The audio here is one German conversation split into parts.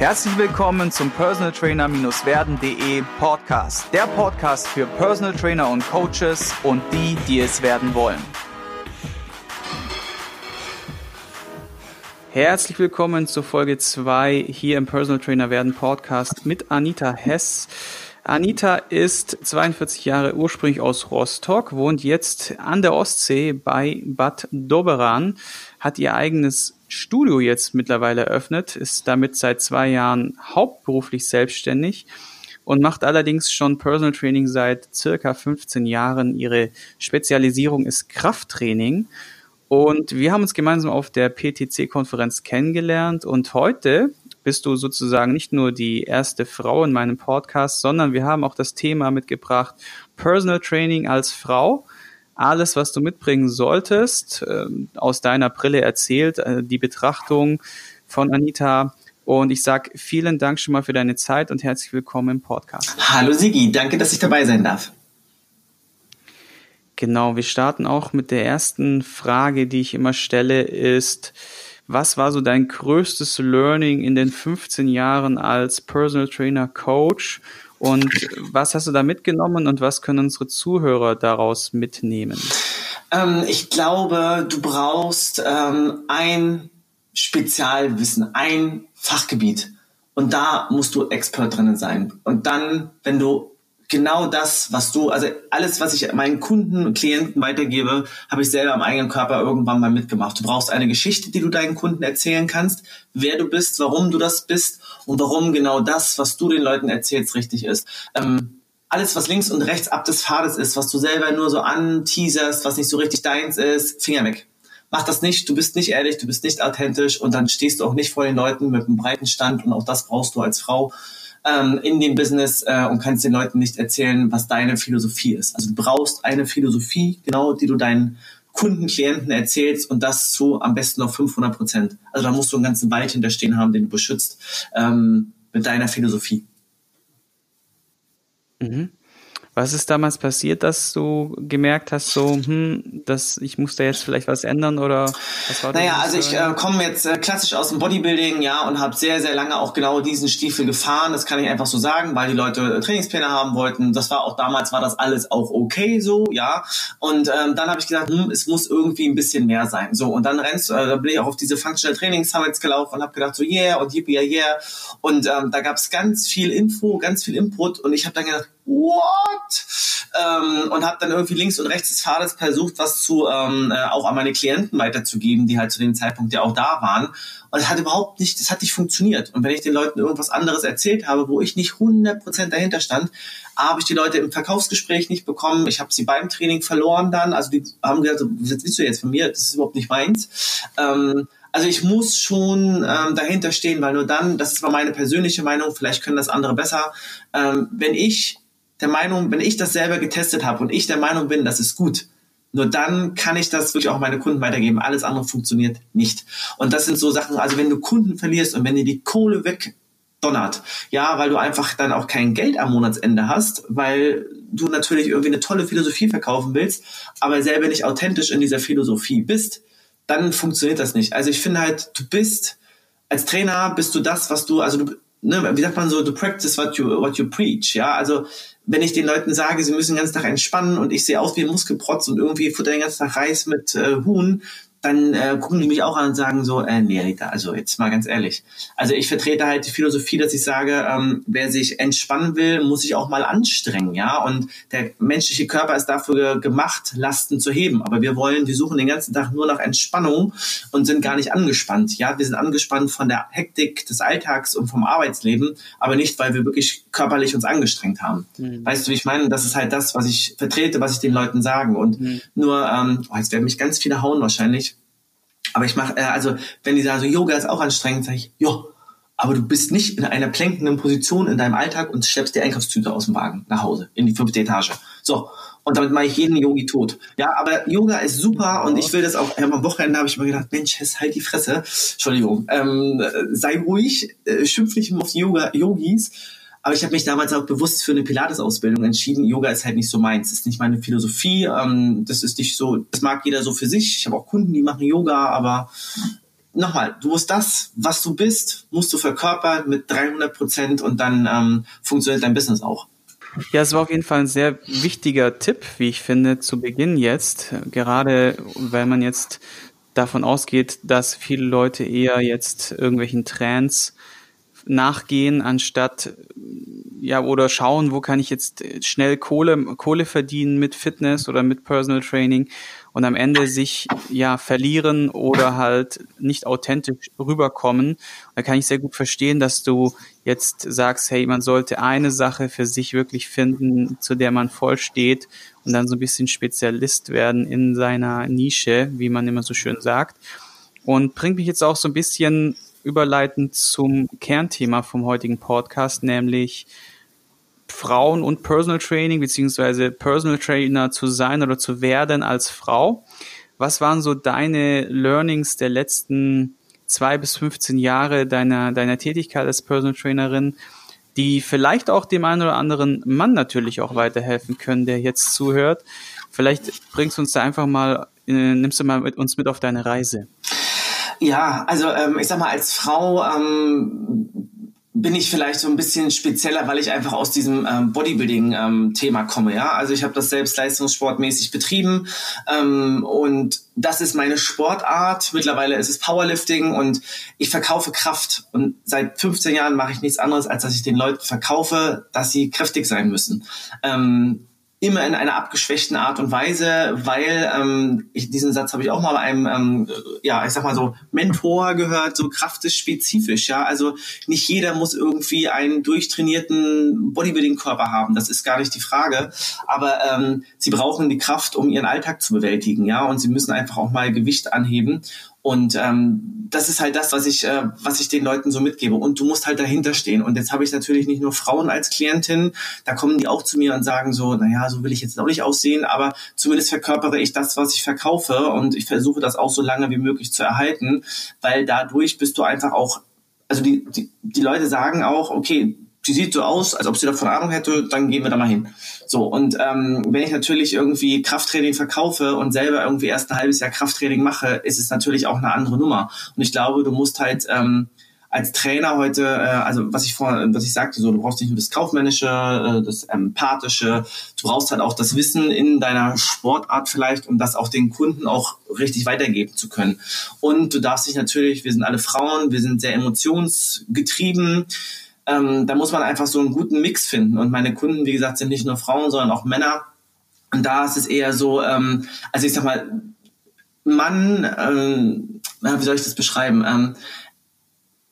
Herzlich willkommen zum Personal Trainer-werden.de Podcast. Der Podcast für Personal Trainer und Coaches und die, die es werden wollen. Herzlich willkommen zur Folge 2 hier im Personal Trainer werden Podcast mit Anita Hess. Anita ist 42 Jahre ursprünglich aus Rostock, wohnt jetzt an der Ostsee bei Bad Doberan, hat ihr eigenes Studio jetzt mittlerweile eröffnet, ist damit seit zwei Jahren hauptberuflich selbstständig und macht allerdings schon Personal Training seit circa 15 Jahren. Ihre Spezialisierung ist Krafttraining. Und wir haben uns gemeinsam auf der PTC-Konferenz kennengelernt und heute bist du sozusagen nicht nur die erste Frau in meinem Podcast, sondern wir haben auch das Thema mitgebracht, Personal Training als Frau alles, was du mitbringen solltest, äh, aus deiner Brille erzählt, äh, die Betrachtung von Anita. Und ich sage vielen Dank schon mal für deine Zeit und herzlich willkommen im Podcast. Hallo Sigi, danke, dass ich dabei sein darf. Genau, wir starten auch mit der ersten Frage, die ich immer stelle, ist, was war so dein größtes Learning in den 15 Jahren als Personal Trainer Coach und was hast du da mitgenommen und was können unsere Zuhörer daraus mitnehmen? Ähm, ich glaube, du brauchst ähm, ein Spezialwissen, ein Fachgebiet. Und da musst du Expert drinnen sein. Und dann, wenn du genau das, was du, also alles, was ich meinen Kunden und Klienten weitergebe, habe ich selber am eigenen Körper irgendwann mal mitgemacht. Du brauchst eine Geschichte, die du deinen Kunden erzählen kannst, wer du bist, warum du das bist und warum genau das, was du den Leuten erzählst, richtig ist. Ähm, alles, was links und rechts ab des Pfades ist, was du selber nur so anteaserst, was nicht so richtig deins ist, Finger weg. Mach das nicht, du bist nicht ehrlich, du bist nicht authentisch und dann stehst du auch nicht vor den Leuten mit einem breiten Stand und auch das brauchst du als Frau ähm, in dem Business äh, und kannst den Leuten nicht erzählen, was deine Philosophie ist. Also du brauchst eine Philosophie, genau, die du deinen Kunden, Klienten erzählst und das zu am besten auf 500 Prozent. Also da musst du einen ganzen Wald hinterstehen haben, den du beschützt ähm, mit deiner Philosophie. Mhm. Was ist damals passiert, dass du gemerkt hast, so, hm, dass ich muss da jetzt vielleicht was ändern oder was war Naja, also ich äh, komme jetzt äh, klassisch aus dem Bodybuilding, ja, und habe sehr, sehr lange auch genau diesen Stiefel gefahren. Das kann ich einfach so sagen, weil die Leute äh, Trainingspläne haben wollten. Das war auch damals war das alles auch okay so, ja. Und ähm, dann habe ich gesagt, hm, es muss irgendwie ein bisschen mehr sein. So und dann rennst, äh, da bin ich auch auf diese Functional Training Summits gelaufen und habe gedacht so yeah und yippie yeah, yeah. Und ähm, da gab es ganz viel Info, ganz viel Input und ich habe dann gedacht what? Ähm, und habe dann irgendwie links und rechts des Pfades versucht, was zu ähm, äh, auch an meine Klienten weiterzugeben, die halt zu dem Zeitpunkt ja auch da waren. Und es hat überhaupt nicht, das hat nicht funktioniert. Und wenn ich den Leuten irgendwas anderes erzählt habe, wo ich nicht 100% dahinter stand, habe ich die Leute im Verkaufsgespräch nicht bekommen. Ich habe sie beim Training verloren dann. Also die haben gesagt, was willst du jetzt von mir? Das ist überhaupt nicht meins. Ähm, also ich muss schon ähm, dahinter stehen, weil nur dann, das ist mal meine persönliche Meinung, vielleicht können das andere besser, ähm, wenn ich der Meinung, wenn ich das selber getestet habe und ich der Meinung bin, das ist gut, nur dann kann ich das wirklich auch meine Kunden weitergeben. Alles andere funktioniert nicht. Und das sind so Sachen, also wenn du Kunden verlierst und wenn dir die Kohle wegdonnert, ja, weil du einfach dann auch kein Geld am Monatsende hast, weil du natürlich irgendwie eine tolle Philosophie verkaufen willst, aber selber nicht authentisch in dieser Philosophie bist, dann funktioniert das nicht. Also ich finde halt, du bist als Trainer bist du das, was du, also du, ne, wie sagt man so, du practice what you, what you preach, ja, also wenn ich den Leuten sage, sie müssen den ganzen Tag entspannen und ich sehe aus wie ein Muskelprotz und irgendwie futter den ganzen Tag Reis mit äh, Huhn, dann äh, gucken die mich auch an und sagen so, äh, nee, Rita, also jetzt mal ganz ehrlich. Also ich vertrete halt die Philosophie, dass ich sage, ähm, wer sich entspannen will, muss sich auch mal anstrengen, ja. Und der menschliche Körper ist dafür gemacht, Lasten zu heben. Aber wir wollen, wir suchen den ganzen Tag nur nach Entspannung und sind gar nicht angespannt. Ja, wir sind angespannt von der Hektik des Alltags und vom Arbeitsleben, aber nicht, weil wir wirklich körperlich uns angestrengt haben. Mhm. Weißt du, wie ich meine? Das ist halt das, was ich vertrete, was ich den Leuten sagen. Und mhm. nur, ähm, oh, jetzt werden mich ganz viele hauen wahrscheinlich aber ich mache, äh, also wenn die sagen, so Yoga ist auch anstrengend, sage ich, ja, aber du bist nicht in einer plänkenden Position in deinem Alltag und schleppst die Einkaufstüte aus dem Wagen nach Hause in die fünfte Etage. So. Und damit mache ich jeden Yogi tot. Ja, aber Yoga ist super und ich will das auch. Ja, am Wochenende habe ich mir gedacht, Mensch, halt die Fresse. Entschuldigung. Ähm, sei ruhig, äh, schimpf nicht auf die Yoga, Yogis aber ich habe mich damals auch bewusst für eine Pilates-Ausbildung entschieden. Yoga ist halt nicht so meins, ist nicht meine Philosophie. Ähm, das ist nicht so, das mag jeder so für sich. Ich habe auch Kunden, die machen Yoga, aber nochmal, du musst das, was du bist, musst du verkörpern mit 300 Prozent und dann ähm, funktioniert dein Business auch. Ja, es war auf jeden Fall ein sehr wichtiger Tipp, wie ich finde, zu Beginn jetzt. Gerade weil man jetzt davon ausgeht, dass viele Leute eher jetzt irgendwelchen Trends nachgehen, anstatt ja oder schauen, wo kann ich jetzt schnell Kohle Kohle verdienen mit Fitness oder mit Personal Training und am Ende sich ja verlieren oder halt nicht authentisch rüberkommen. Da kann ich sehr gut verstehen, dass du jetzt sagst, hey, man sollte eine Sache für sich wirklich finden, zu der man voll steht und dann so ein bisschen Spezialist werden in seiner Nische, wie man immer so schön sagt. Und bringt mich jetzt auch so ein bisschen überleitend zum Kernthema vom heutigen Podcast, nämlich Frauen und Personal Training, beziehungsweise Personal Trainer zu sein oder zu werden als Frau. Was waren so deine Learnings der letzten zwei bis 15 Jahre deiner, deiner Tätigkeit als Personal Trainerin, die vielleicht auch dem einen oder anderen Mann natürlich auch weiterhelfen können, der jetzt zuhört. Vielleicht bringst du uns da einfach mal, äh, nimmst du mal mit uns mit auf deine Reise. Ja, also ähm, ich sag mal, als Frau ähm, bin ich vielleicht so ein bisschen spezieller, weil ich einfach aus diesem ähm, Bodybuilding-Thema ähm, komme. Ja, also ich habe das selbst leistungssportmäßig betrieben ähm, und das ist meine Sportart. Mittlerweile ist es Powerlifting und ich verkaufe Kraft und seit 15 Jahren mache ich nichts anderes, als dass ich den Leuten verkaufe, dass sie kräftig sein müssen. Ähm, immer in einer abgeschwächten Art und Weise, weil ähm, ich, diesen Satz habe ich auch mal bei einem, ähm, ja, ich sag mal so Mentor gehört, so Kraft ist spezifisch, ja. Also nicht jeder muss irgendwie einen durchtrainierten Bodybuilding-Körper haben, das ist gar nicht die Frage. Aber ähm, sie brauchen die Kraft, um ihren Alltag zu bewältigen, ja, und sie müssen einfach auch mal Gewicht anheben. Und ähm, das ist halt das, was ich, äh, was ich den Leuten so mitgebe. Und du musst halt dahinter stehen. Und jetzt habe ich natürlich nicht nur Frauen als Klientin, da kommen die auch zu mir und sagen so, naja, so will ich jetzt auch nicht aussehen, aber zumindest verkörpere ich das, was ich verkaufe und ich versuche das auch so lange wie möglich zu erhalten, weil dadurch bist du einfach auch, also die, die, die Leute sagen auch, okay, die sieht so aus, als ob sie davon Ahnung hätte, dann gehen wir da mal hin. So, und ähm, wenn ich natürlich irgendwie Krafttraining verkaufe und selber irgendwie erst ein halbes Jahr Krafttraining mache, ist es natürlich auch eine andere Nummer. Und ich glaube, du musst halt ähm, als Trainer heute, äh, also was ich vorhin, was ich sagte, so du brauchst nicht nur das Kaufmännische, äh, das Empathische, du brauchst halt auch das Wissen in deiner Sportart vielleicht, um das auch den Kunden auch richtig weitergeben zu können. Und du darfst dich natürlich, wir sind alle Frauen, wir sind sehr emotionsgetrieben ähm, da muss man einfach so einen guten Mix finden. Und meine Kunden, wie gesagt, sind nicht nur Frauen, sondern auch Männer. Und da ist es eher so, ähm, also ich sag mal, Mann, ähm, wie soll ich das beschreiben? Ähm,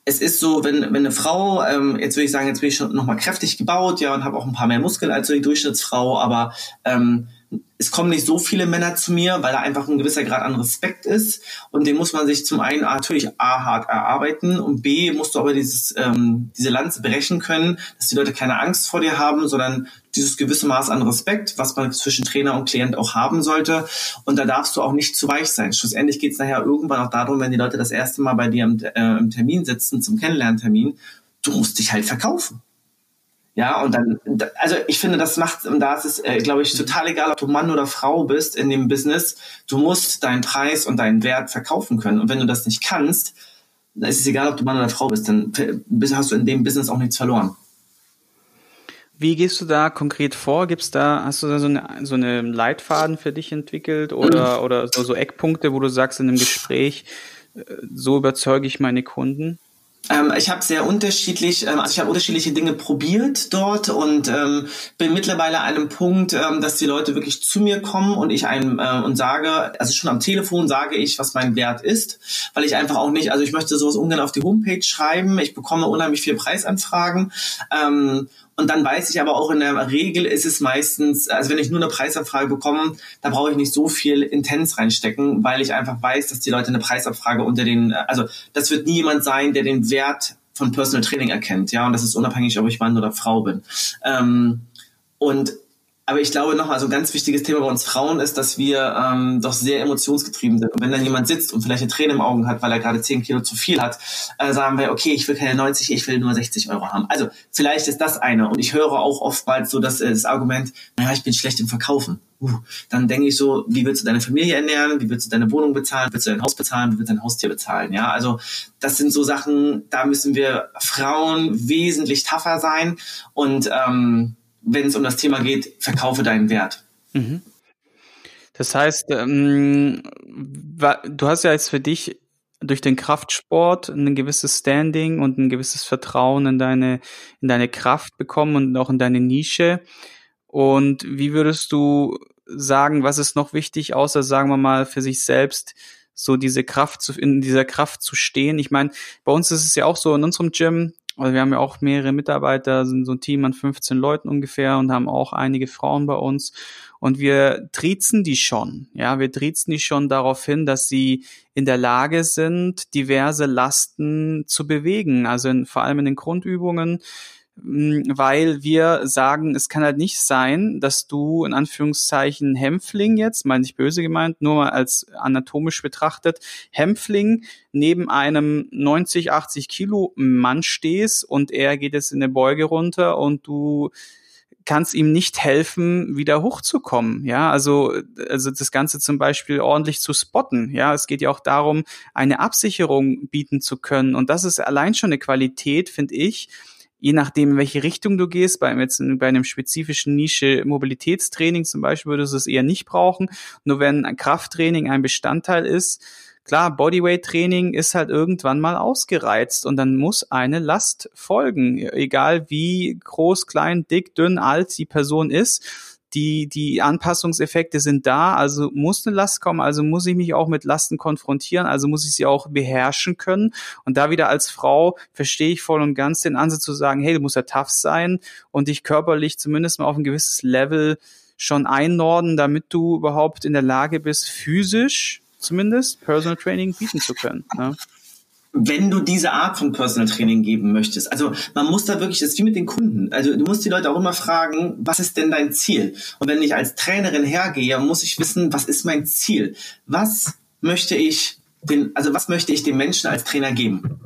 es ist so, wenn, wenn eine Frau, ähm, jetzt würde ich sagen, jetzt bin ich schon nochmal kräftig gebaut, ja, und habe auch ein paar mehr Muskeln als so die Durchschnittsfrau, aber ähm, es kommen nicht so viele Männer zu mir, weil da einfach ein gewisser Grad an Respekt ist. Und den muss man sich zum einen natürlich A hart erarbeiten und B musst du aber dieses, ähm, diese Lanze brechen können, dass die Leute keine Angst vor dir haben, sondern dieses gewisse Maß an Respekt, was man zwischen Trainer und Klient auch haben sollte. Und da darfst du auch nicht zu weich sein. Schlussendlich geht es nachher irgendwann auch darum, wenn die Leute das erste Mal bei dir im, äh, im Termin sitzen, zum Kennenlerntermin, du musst dich halt verkaufen. Ja, und dann, also ich finde, das macht, und da ist es, äh, glaube ich, total egal, ob du Mann oder Frau bist in dem Business, du musst deinen Preis und deinen Wert verkaufen können. Und wenn du das nicht kannst, dann ist es egal, ob du Mann oder Frau bist, dann hast du in dem Business auch nichts verloren. Wie gehst du da konkret vor? Gibt's da, hast du da so eine, so eine Leitfaden für dich entwickelt oder, mhm. oder so, so Eckpunkte, wo du sagst in einem Gespräch, äh, so überzeuge ich meine Kunden? Ähm, ich habe sehr unterschiedlich, ähm, also ich habe unterschiedliche Dinge probiert dort und ähm, bin mittlerweile an einem Punkt, ähm, dass die Leute wirklich zu mir kommen und ich einem äh, und sage, also schon am Telefon sage ich, was mein Wert ist, weil ich einfach auch nicht, also ich möchte sowas ungern auf die Homepage schreiben. Ich bekomme unheimlich viele Preisanfragen ähm, und dann weiß ich aber auch in der Regel ist es meistens, also wenn ich nur eine Preisanfrage bekomme, da brauche ich nicht so viel Intens reinstecken, weil ich einfach weiß, dass die Leute eine Preisabfrage unter den, also das wird nie jemand sein, der den Wert von Personal Training erkennt, ja, und das ist unabhängig, ob ich Mann oder Frau bin. Ähm, und aber ich glaube nochmal, so ein ganz wichtiges Thema bei uns Frauen ist, dass wir ähm, doch sehr emotionsgetrieben sind. Und wenn dann jemand sitzt und vielleicht eine Träne im Augen hat, weil er gerade 10 Kilo zu viel hat, äh, sagen wir, okay, ich will keine 90, ich will nur 60 Euro haben. Also vielleicht ist das eine. Und ich höre auch oftmals so dass, äh, das Argument, naja, ich bin schlecht im Verkaufen. uh, dann denke ich so, wie willst du deine Familie ernähren, wie willst du deine Wohnung bezahlen, willst du dein Haus bezahlen, wie willst du dein Haustier bezahlen, ja, also das sind so Sachen, da müssen wir Frauen wesentlich tougher sein und ähm, wenn es um das Thema geht, verkaufe deinen Wert. Mhm. Das heißt, ähm, du hast ja jetzt für dich durch den Kraftsport ein gewisses Standing und ein gewisses Vertrauen in deine, in deine Kraft bekommen und auch in deine Nische. Und wie würdest du sagen, was ist noch wichtig, außer sagen wir mal für sich selbst, so diese Kraft zu, in dieser Kraft zu stehen? Ich meine, bei uns ist es ja auch so in unserem Gym, also wir haben ja auch mehrere Mitarbeiter, sind so ein Team an 15 Leuten ungefähr und haben auch einige Frauen bei uns. Und wir triezen die schon. Ja, wir triezen die schon darauf hin, dass sie in der Lage sind, diverse Lasten zu bewegen. Also in, vor allem in den Grundübungen weil wir sagen, es kann halt nicht sein, dass du in Anführungszeichen Hämpfling jetzt, meine ich böse gemeint, nur mal als anatomisch betrachtet, Hämpfling neben einem 90, 80 Kilo Mann stehst und er geht jetzt in der Beuge runter und du kannst ihm nicht helfen, wieder hochzukommen. Ja, also, also das Ganze zum Beispiel ordentlich zu spotten. Ja, es geht ja auch darum, eine Absicherung bieten zu können. Und das ist allein schon eine Qualität, finde ich, je nachdem, in welche Richtung du gehst, bei, jetzt, bei einem spezifischen Nische Mobilitätstraining zum Beispiel würdest du es eher nicht brauchen. Nur wenn ein Krafttraining ein Bestandteil ist, klar, Bodyweight-Training ist halt irgendwann mal ausgereizt und dann muss eine Last folgen, egal wie groß, klein, dick, dünn, alt die Person ist die, die Anpassungseffekte sind da, also muss eine Last kommen, also muss ich mich auch mit Lasten konfrontieren, also muss ich sie auch beherrschen können. Und da wieder als Frau verstehe ich voll und ganz den Ansatz zu sagen, hey, du musst ja tough sein und dich körperlich zumindest mal auf ein gewisses Level schon einnorden, damit du überhaupt in der Lage bist, physisch zumindest Personal Training bieten zu können. Ne? Wenn du diese Art von Personal Training geben möchtest. Also man muss da wirklich, das ist wie mit den Kunden. Also du musst die Leute auch immer fragen, was ist denn dein Ziel? Und wenn ich als Trainerin hergehe, muss ich wissen, was ist mein Ziel? Was möchte ich den, also was möchte ich dem Menschen als Trainer geben?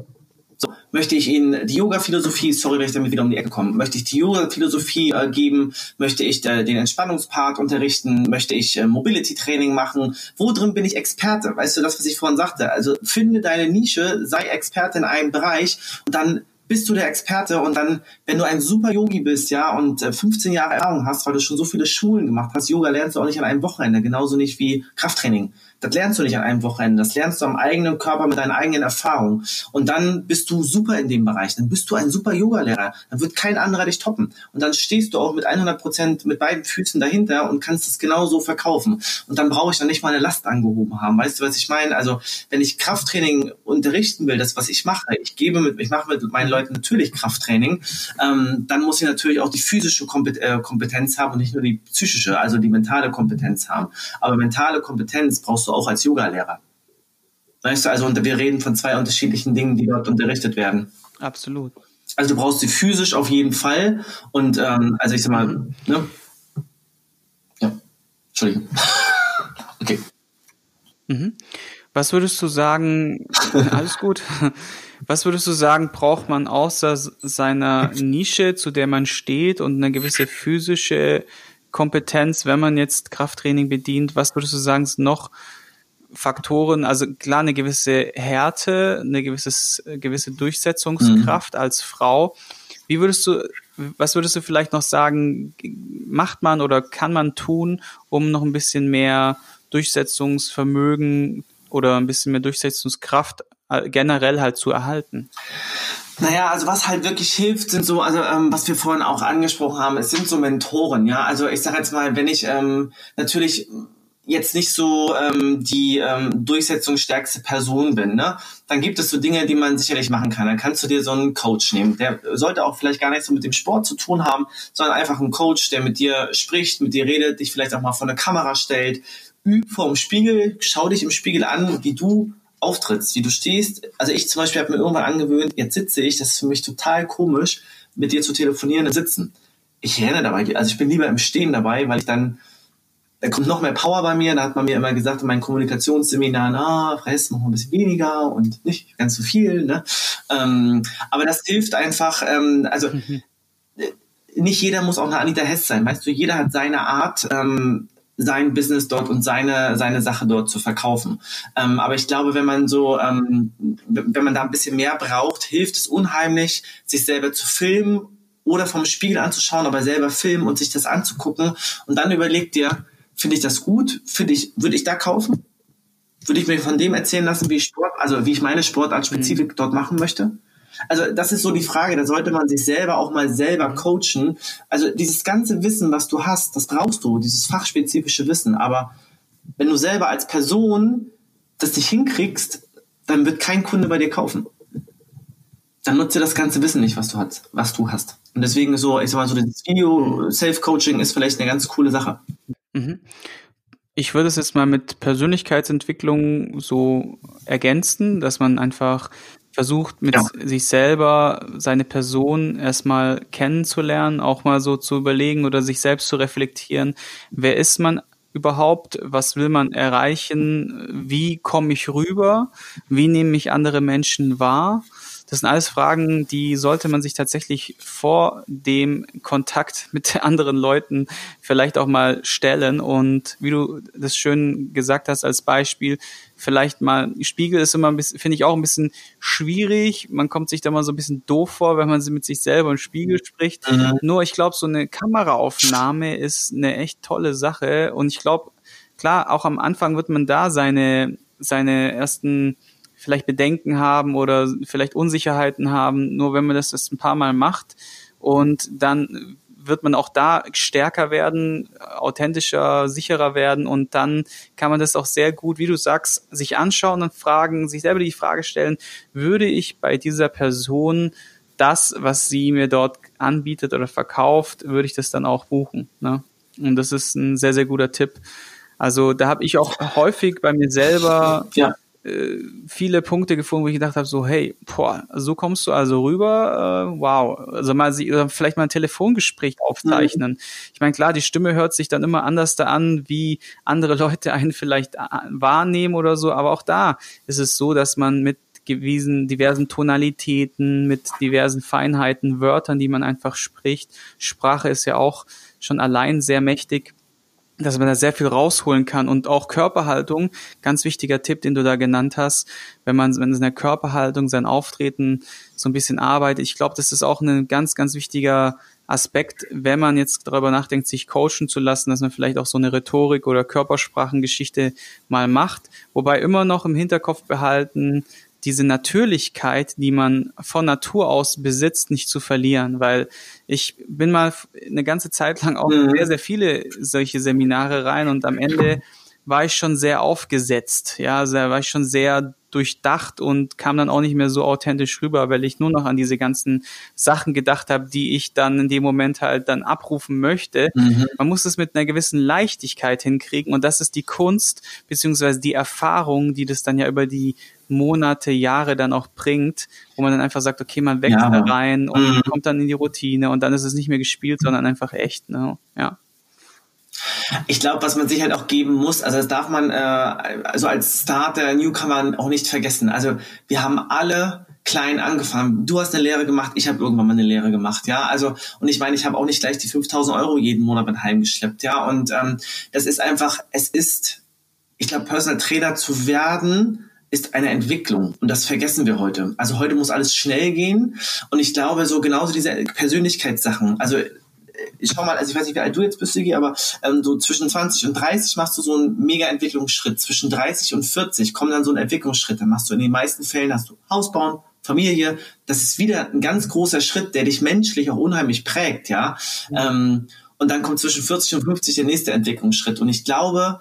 So, möchte ich Ihnen die Yoga-Philosophie, sorry, wenn ich damit wieder um die Ecke komme, möchte ich die Yoga-Philosophie äh, geben, möchte ich äh, den Entspannungspart unterrichten, möchte ich äh, Mobility-Training machen, wo drin bin ich Experte? Weißt du, das, was ich vorhin sagte, also finde deine Nische, sei Experte in einem Bereich und dann bist du der Experte und dann, wenn du ein super Yogi bist, ja, und 15 Jahre Erfahrung hast, weil du schon so viele Schulen gemacht hast, Yoga lernst du auch nicht an einem Wochenende, genauso nicht wie Krafttraining. Das lernst du nicht an einem Wochenende. Das lernst du am eigenen Körper mit deinen eigenen Erfahrungen. Und dann bist du super in dem Bereich. Dann bist du ein super Yoga-Lehrer. Dann wird kein anderer dich toppen. Und dann stehst du auch mit 100 Prozent mit beiden Füßen dahinter und kannst es genauso verkaufen. Und dann brauche ich dann nicht mal eine Last angehoben haben. Weißt du, was ich meine? Also, wenn ich Krafttraining unterrichten will, das, was ich mache, ich gebe mit, ich mache mit meinen Leuten natürlich Krafttraining, ähm, dann muss ich natürlich auch die physische äh, Kompetenz haben und nicht nur die psychische, also die mentale Kompetenz haben. Aber mentale Kompetenz brauchst du auch als Yogalehrer. Weißt du, also wir reden von zwei unterschiedlichen Dingen, die dort unterrichtet werden. Absolut. Also du brauchst sie physisch auf jeden Fall. Und ähm, also ich sag mal, mhm. ne? Ja, Entschuldigung. okay. Mhm. Was würdest du sagen, alles gut, was würdest du sagen, braucht man außer seiner Nische, zu der man steht und eine gewisse physische Kompetenz, wenn man jetzt Krafttraining bedient, was würdest du sagen, ist noch Faktoren, also klar eine gewisse Härte, eine gewisses, gewisse Durchsetzungskraft mhm. als Frau. Wie würdest du, was würdest du vielleicht noch sagen, macht man oder kann man tun, um noch ein bisschen mehr Durchsetzungsvermögen oder ein bisschen mehr Durchsetzungskraft äh, generell halt zu erhalten? Naja, also was halt wirklich hilft, sind so, also ähm, was wir vorhin auch angesprochen haben, es sind so Mentoren, ja. Also ich sage jetzt mal, wenn ich ähm, natürlich jetzt nicht so ähm, die ähm, durchsetzungsstärkste Person bin, ne, dann gibt es so Dinge, die man sicherlich machen kann. Dann kannst du dir so einen Coach nehmen. Der sollte auch vielleicht gar nichts so mit dem Sport zu tun haben, sondern einfach ein Coach, der mit dir spricht, mit dir redet, dich vielleicht auch mal vor eine Kamera stellt. Üb vorm Spiegel, schau dich im Spiegel an, wie du auftrittst, wie du stehst. Also ich zum Beispiel habe mir irgendwann angewöhnt, jetzt sitze ich, das ist für mich total komisch, mit dir zu telefonieren und sitzen. Ich renne dabei, also ich bin lieber im Stehen dabei, weil ich dann da kommt noch mehr Power bei mir. Da hat man mir immer gesagt in meinen Kommunikationsseminaren, ah, Fress, mach mal ein bisschen weniger und nicht ganz so viel. Ne? Ähm, aber das hilft einfach, ähm, also mhm. nicht jeder muss auch eine Anita Hess sein. Weißt du, jeder hat seine Art, ähm, sein Business dort und seine, seine Sache dort zu verkaufen. Ähm, aber ich glaube, wenn man so, ähm, wenn man da ein bisschen mehr braucht, hilft es unheimlich, sich selber zu filmen oder vom Spiegel anzuschauen, aber selber filmen und sich das anzugucken und dann überlegt dir, finde ich das gut? Finde ich, würde ich da kaufen? Würde ich mir von dem erzählen lassen, wie ich Sport, also wie ich meine Sportart spezifisch mhm. dort machen möchte? Also das ist so die Frage, da sollte man sich selber auch mal selber mhm. coachen. Also dieses ganze Wissen, was du hast, das brauchst du, dieses fachspezifische Wissen. Aber wenn du selber als Person das nicht hinkriegst, dann wird kein Kunde bei dir kaufen. Dann nutze das ganze Wissen nicht, was du hast, was du hast. Und deswegen so, ich sag mal so, das Video Self-Coaching ist vielleicht eine ganz coole Sache. Mhm. Ich würde es jetzt mal mit Persönlichkeitsentwicklung so ergänzen, dass man einfach versucht, mit ja. sich selber seine Person erstmal kennenzulernen, auch mal so zu überlegen oder sich selbst zu reflektieren. Wer ist man überhaupt? Was will man erreichen? Wie komme ich rüber? Wie nehme ich andere Menschen wahr? Das sind alles Fragen, die sollte man sich tatsächlich vor dem Kontakt mit anderen Leuten vielleicht auch mal stellen. Und wie du das schön gesagt hast als Beispiel, vielleicht mal, Spiegel ist immer ein bisschen, finde ich auch ein bisschen schwierig. Man kommt sich da mal so ein bisschen doof vor, wenn man mit sich selber im Spiegel spricht. Mhm. Nur ich glaube, so eine Kameraaufnahme ist eine echt tolle Sache. Und ich glaube, klar, auch am Anfang wird man da seine, seine ersten vielleicht Bedenken haben oder vielleicht Unsicherheiten haben. Nur wenn man das, das ein paar Mal macht und dann wird man auch da stärker werden, authentischer, sicherer werden und dann kann man das auch sehr gut, wie du sagst, sich anschauen und fragen, sich selber die Frage stellen, würde ich bei dieser Person das, was sie mir dort anbietet oder verkauft, würde ich das dann auch buchen. Ne? Und das ist ein sehr, sehr guter Tipp. Also da habe ich auch häufig bei mir selber ja. Äh, viele Punkte gefunden, wo ich gedacht habe, so, hey, boah, so kommst du also rüber, äh, wow. Also mal sie, oder vielleicht mal ein Telefongespräch aufzeichnen. Mhm. Ich meine, klar, die Stimme hört sich dann immer anders da an, wie andere Leute einen vielleicht äh, wahrnehmen oder so, aber auch da ist es so, dass man mit gewiesen diversen Tonalitäten, mit diversen Feinheiten, Wörtern, die man einfach spricht. Sprache ist ja auch schon allein sehr mächtig dass man da sehr viel rausholen kann und auch Körperhaltung, ganz wichtiger Tipp, den du da genannt hast, wenn man wenn in Körperhaltung sein Auftreten so ein bisschen arbeitet. Ich glaube, das ist auch ein ganz ganz wichtiger Aspekt, wenn man jetzt darüber nachdenkt, sich coachen zu lassen, dass man vielleicht auch so eine Rhetorik oder Körpersprachengeschichte mal macht, wobei immer noch im Hinterkopf behalten, diese Natürlichkeit, die man von Natur aus besitzt, nicht zu verlieren, weil ich bin mal eine ganze Zeit lang auch mhm. sehr, sehr viele solche Seminare rein und am Ende war ich schon sehr aufgesetzt, ja, also war ich schon sehr durchdacht und kam dann auch nicht mehr so authentisch rüber, weil ich nur noch an diese ganzen Sachen gedacht habe, die ich dann in dem Moment halt dann abrufen möchte. Mhm. Man muss es mit einer gewissen Leichtigkeit hinkriegen und das ist die Kunst beziehungsweise die Erfahrung, die das dann ja über die Monate, Jahre dann auch bringt, wo man dann einfach sagt, okay, man wächst ja. da rein und mhm. kommt dann in die Routine und dann ist es nicht mehr gespielt, sondern einfach echt, ne? Ja. Ich glaube, was man sich halt auch geben muss, also das darf man äh, also als Starter, Newcomer auch nicht vergessen. Also wir haben alle klein angefangen. Du hast eine Lehre gemacht, ich habe irgendwann mal eine Lehre gemacht, ja. Also und ich meine, ich habe auch nicht gleich die 5000 Euro jeden Monat mit heimgeschleppt, ja. Und ähm, das ist einfach, es ist, ich glaube, Personal Trainer zu werden ist eine Entwicklung und das vergessen wir heute. Also heute muss alles schnell gehen und ich glaube so genauso diese Persönlichkeitssachen. Also ich schau mal, also ich weiß nicht, wie alt du jetzt bist, Sigi, aber ähm, so zwischen 20 und 30 machst du so einen mega Entwicklungsschritt. Zwischen 30 und 40 kommt dann so ein Entwicklungsschritt. Dann machst du in den meisten Fällen hast du Haus bauen, Familie. Das ist wieder ein ganz großer Schritt, der dich menschlich auch unheimlich prägt, ja. Mhm. Ähm, und dann kommt zwischen 40 und 50 der nächste Entwicklungsschritt. Und ich glaube,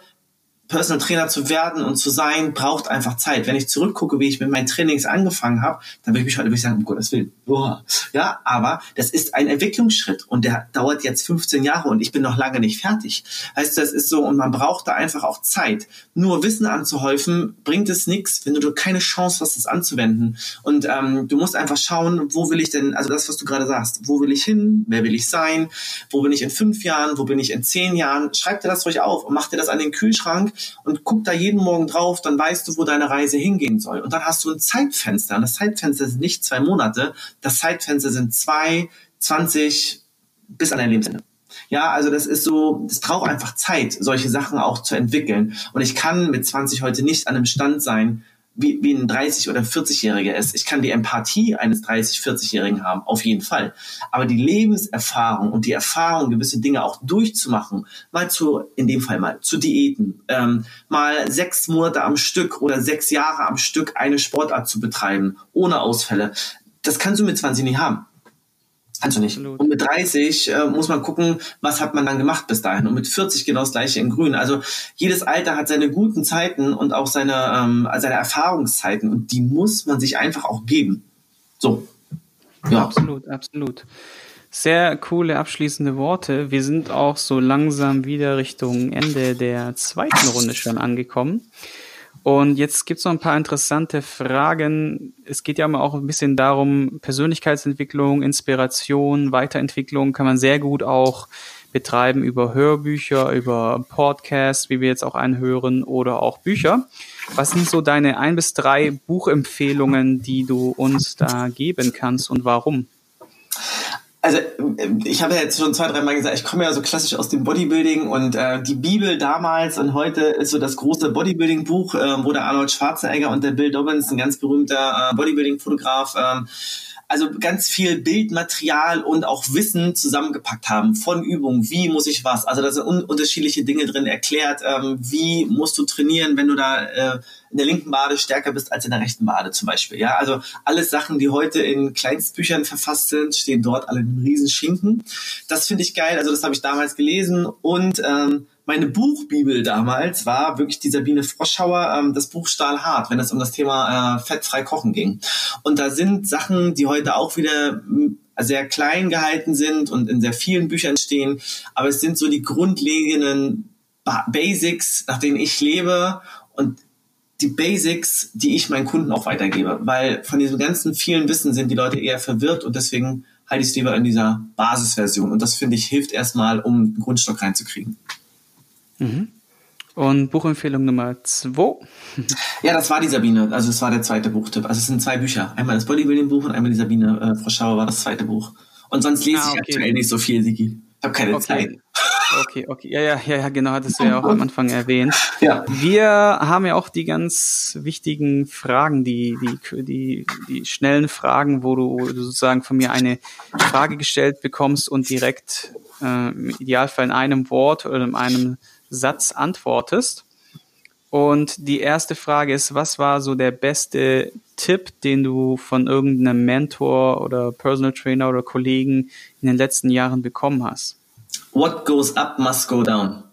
Personal Trainer zu werden und zu sein, braucht einfach Zeit. Wenn ich zurückgucke, wie ich mit meinen Trainings angefangen habe, dann würde ich mich heute sagen, um Gottes Willen, boah. Ja, aber das ist ein Entwicklungsschritt und der dauert jetzt 15 Jahre und ich bin noch lange nicht fertig. Heißt, das ist so und man braucht da einfach auch Zeit. Nur Wissen anzuhäufen bringt es nichts, wenn du keine Chance hast, es anzuwenden. Und ähm, du musst einfach schauen, wo will ich denn, also das, was du gerade sagst, wo will ich hin, wer will ich sein, wo bin ich in fünf Jahren, wo bin ich in zehn Jahren, schreib dir das ruhig auf und mach dir das an den Kühlschrank und guck da jeden Morgen drauf, dann weißt du, wo deine Reise hingehen soll. Und dann hast du ein Zeitfenster. Und das Zeitfenster sind nicht zwei Monate, das Zeitfenster sind zwei, zwanzig bis an dein Lebensende. Ja, also das ist so, das braucht einfach Zeit, solche Sachen auch zu entwickeln. Und ich kann mit 20 heute nicht an einem Stand sein, wie, wie ein 30- oder 40-Jähriger ist. Ich kann die Empathie eines 30-, 40-Jährigen haben, auf jeden Fall. Aber die Lebenserfahrung und die Erfahrung, gewisse Dinge auch durchzumachen, mal zu, in dem Fall mal zu Diäten, ähm, mal sechs Monate am Stück oder sechs Jahre am Stück eine Sportart zu betreiben, ohne Ausfälle, das kannst du mit 20 nicht haben. Kannst du nicht. Und mit 30 äh, muss man gucken, was hat man dann gemacht bis dahin. Und mit 40 genau das gleiche in Grün. Also jedes Alter hat seine guten Zeiten und auch seine, ähm, seine Erfahrungszeiten. Und die muss man sich einfach auch geben. So. Ja. Absolut, absolut. Sehr coole abschließende Worte. Wir sind auch so langsam wieder Richtung Ende der zweiten Runde schon angekommen. Und jetzt gibt es noch ein paar interessante Fragen. Es geht ja auch ein bisschen darum, Persönlichkeitsentwicklung, Inspiration, Weiterentwicklung kann man sehr gut auch betreiben über Hörbücher, über Podcasts, wie wir jetzt auch anhören, oder auch Bücher. Was sind so deine ein bis drei Buchempfehlungen, die du uns da geben kannst und warum? Also ich habe ja jetzt schon zwei, drei Mal gesagt, ich komme ja so klassisch aus dem Bodybuilding und äh, die Bibel damals und heute ist so das große Bodybuilding-Buch, äh, wo der Arnold Schwarzenegger und der Bill Dobbins, ein ganz berühmter äh, Bodybuilding-Fotograf, ähm, also ganz viel Bildmaterial und auch Wissen zusammengepackt haben von Übungen. Wie muss ich was? Also da sind un unterschiedliche Dinge drin erklärt. Ähm, wie musst du trainieren, wenn du da äh, in der linken Bade stärker bist als in der rechten Bade zum Beispiel. Ja, also alles Sachen, die heute in Kleinstbüchern verfasst sind, stehen dort alle in einem riesen Schinken. Das finde ich geil. Also das habe ich damals gelesen und ähm, meine Buchbibel damals war wirklich die Sabine Froschauer, ähm, das Buch Stahlhart, wenn es um das Thema äh, fettfrei kochen ging. Und da sind Sachen, die heute auch wieder sehr klein gehalten sind und in sehr vielen Büchern stehen, aber es sind so die grundlegenden Basics, nach denen ich lebe und die Basics, die ich meinen Kunden auch weitergebe, weil von diesem ganzen vielen Wissen sind die Leute eher verwirrt und deswegen halte ich es lieber in dieser Basisversion und das finde ich hilft erstmal, um einen Grundstock reinzukriegen. Mhm. Und Buchempfehlung Nummer zwei? ja, das war die Sabine. Also es war der zweite Buchtipp. Also es sind zwei Bücher. Einmal das Bodybuilding-Buch und einmal die Sabine äh, Frau Schauer war das zweite Buch. Und sonst lese ah, okay. ich aktuell nicht so viel, Sigi. Ich habe keine okay. Zeit. Okay, okay. Ja, ja, ja, ja, genau, hattest du ja auch am Anfang erwähnt. Ja. Wir haben ja auch die ganz wichtigen Fragen, die, die, die, die schnellen Fragen, wo du, sozusagen von mir eine Frage gestellt bekommst und direkt äh, im Idealfall in einem Wort oder in einem Satz antwortest. Und die erste Frage ist, was war so der beste Tipp, den du von irgendeinem Mentor oder Personal Trainer oder Kollegen in den letzten Jahren bekommen hast? What goes up must go down.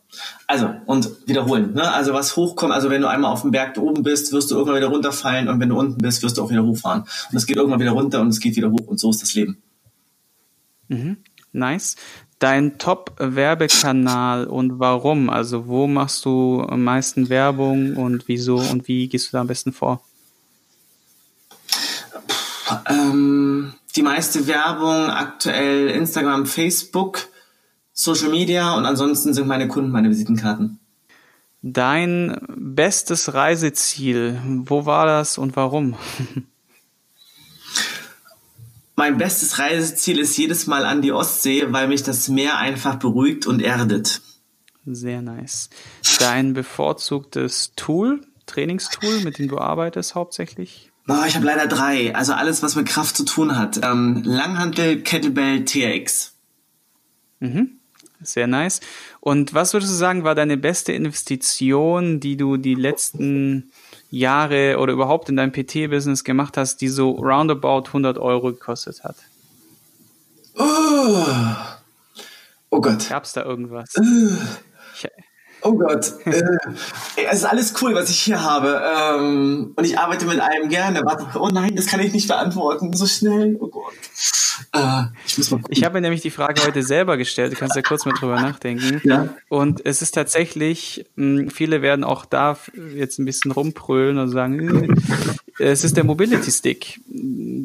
Also, und wiederholen. Ne? Also was hochkommt, also wenn du einmal auf dem Berg oben bist, wirst du irgendwann wieder runterfallen und wenn du unten bist, wirst du auch wieder hochfahren. Und es geht irgendwann wieder runter und es geht wieder hoch und so ist das Leben. Mhm. Nice dein Top-Werbekanal und warum? Also wo machst du am meisten Werbung und wieso und wie gehst du da am besten vor? Ähm, die meiste Werbung aktuell Instagram, Facebook, Social Media und ansonsten sind meine Kunden meine Visitenkarten. Dein bestes Reiseziel, wo war das und warum? Mein bestes Reiseziel ist jedes Mal an die Ostsee, weil mich das Meer einfach beruhigt und erdet. Sehr nice. Dein bevorzugtes Tool, Trainingstool, mit dem du arbeitest hauptsächlich? Oh, ich habe leider drei. Also alles, was mit Kraft zu tun hat. Ähm, Langhantel, Kettlebell, TRX. Mhm. Sehr nice. Und was würdest du sagen, war deine beste Investition, die du die letzten Jahre oder überhaupt in deinem PT-Business gemacht hast, die so roundabout 100 Euro gekostet hat? Oh, oh Gott. Gab's da irgendwas? Ich, Oh Gott, äh, es ist alles cool, was ich hier habe. Ähm, und ich arbeite mit einem gerne. Warte, oh nein, das kann ich nicht beantworten. So schnell. Oh Gott. Äh, ich muss mal gucken. Ich habe mir nämlich die Frage heute selber gestellt. Du kannst ja kurz mal drüber nachdenken. Ja. Und es ist tatsächlich, hm, viele werden auch da jetzt ein bisschen rumprölen und sagen, äh, es ist der Mobility Stick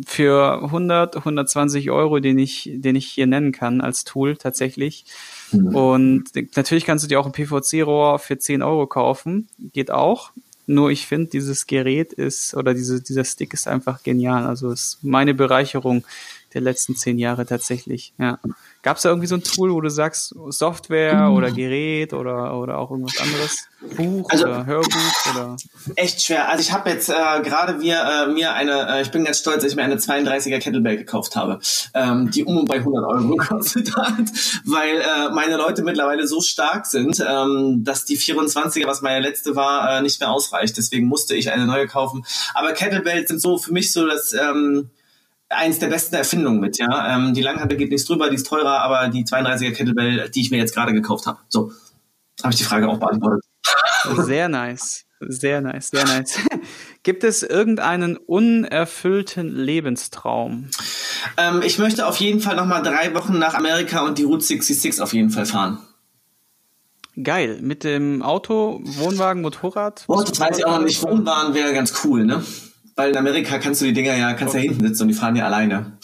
für 100, 120 Euro, den ich, den ich hier nennen kann als Tool tatsächlich. Mhm. Und natürlich kannst du dir auch ein PVC-Rohr für 10 Euro kaufen. Geht auch. Nur ich finde, dieses Gerät ist oder diese, dieser Stick ist einfach genial. Also ist meine Bereicherung der letzten zehn Jahre tatsächlich. Ja. Gab es da irgendwie so ein Tool, wo du sagst, Software oder Gerät oder, oder auch irgendwas anderes? Buch also, oder Hörbuch oder? Echt schwer. Also ich habe jetzt äh, gerade wir, äh, mir eine, äh, ich bin ganz stolz, dass ich mir eine 32er Kettlebell gekauft habe, ähm, die um und bei 100 Euro gekostet hat, weil äh, meine Leute mittlerweile so stark sind, ähm, dass die 24er, was meine letzte war, äh, nicht mehr ausreicht. Deswegen musste ich eine neue kaufen. Aber Kettlebells sind so für mich so das ähm, eins der besten Erfindungen mit, ja. Ähm, die Langhantel geht nichts drüber, die ist teurer, aber die 32er Kettlebell, die ich mir jetzt gerade gekauft habe. So, habe ich die Frage auch beantwortet. Sehr nice. Sehr nice, sehr nice. Gibt es irgendeinen unerfüllten Lebenstraum? Ähm, ich möchte auf jeden Fall nochmal drei Wochen nach Amerika und die Route 66 auf jeden Fall fahren. Geil. Mit dem Auto, Wohnwagen, Motorrad? Oh, das weiß ich auch noch nicht. Wohnwagen wäre ganz cool, ne? Weil in Amerika kannst du die Dinger ja, kannst okay. ja hinten sitzen und die fahren ja alleine.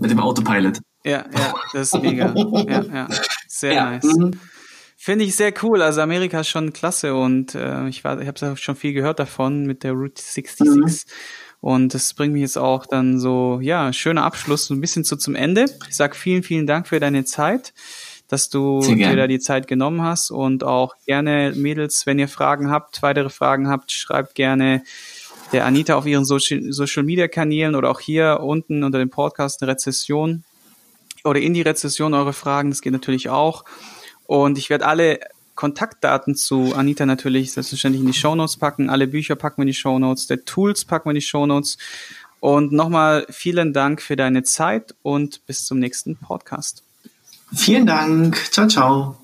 Mit dem Autopilot. Ja, ja, das ist mega. ja, ja. Sehr ja. nice. Mhm. Finde ich sehr cool. Also Amerika ist schon klasse und äh, ich war, ich habe schon viel gehört davon mit der Route 66. Mhm. Und das bringt mich jetzt auch dann so, ja, schöner Abschluss, so ein bisschen so zum Ende. Ich sag vielen, vielen Dank für deine Zeit, dass du dir da die Zeit genommen hast und auch gerne Mädels, wenn ihr Fragen habt, weitere Fragen habt, schreibt gerne der Anita auf ihren Social, Social Media Kanälen oder auch hier unten unter dem Podcast eine Rezession oder in die Rezession eure Fragen. Das geht natürlich auch. Und ich werde alle Kontaktdaten zu Anita natürlich selbstverständlich in die Shownotes packen. Alle Bücher packen wir in die Shownotes. Der Tools packen wir in die Shownotes. Und nochmal vielen Dank für deine Zeit und bis zum nächsten Podcast. Vielen Dank. Ciao, ciao.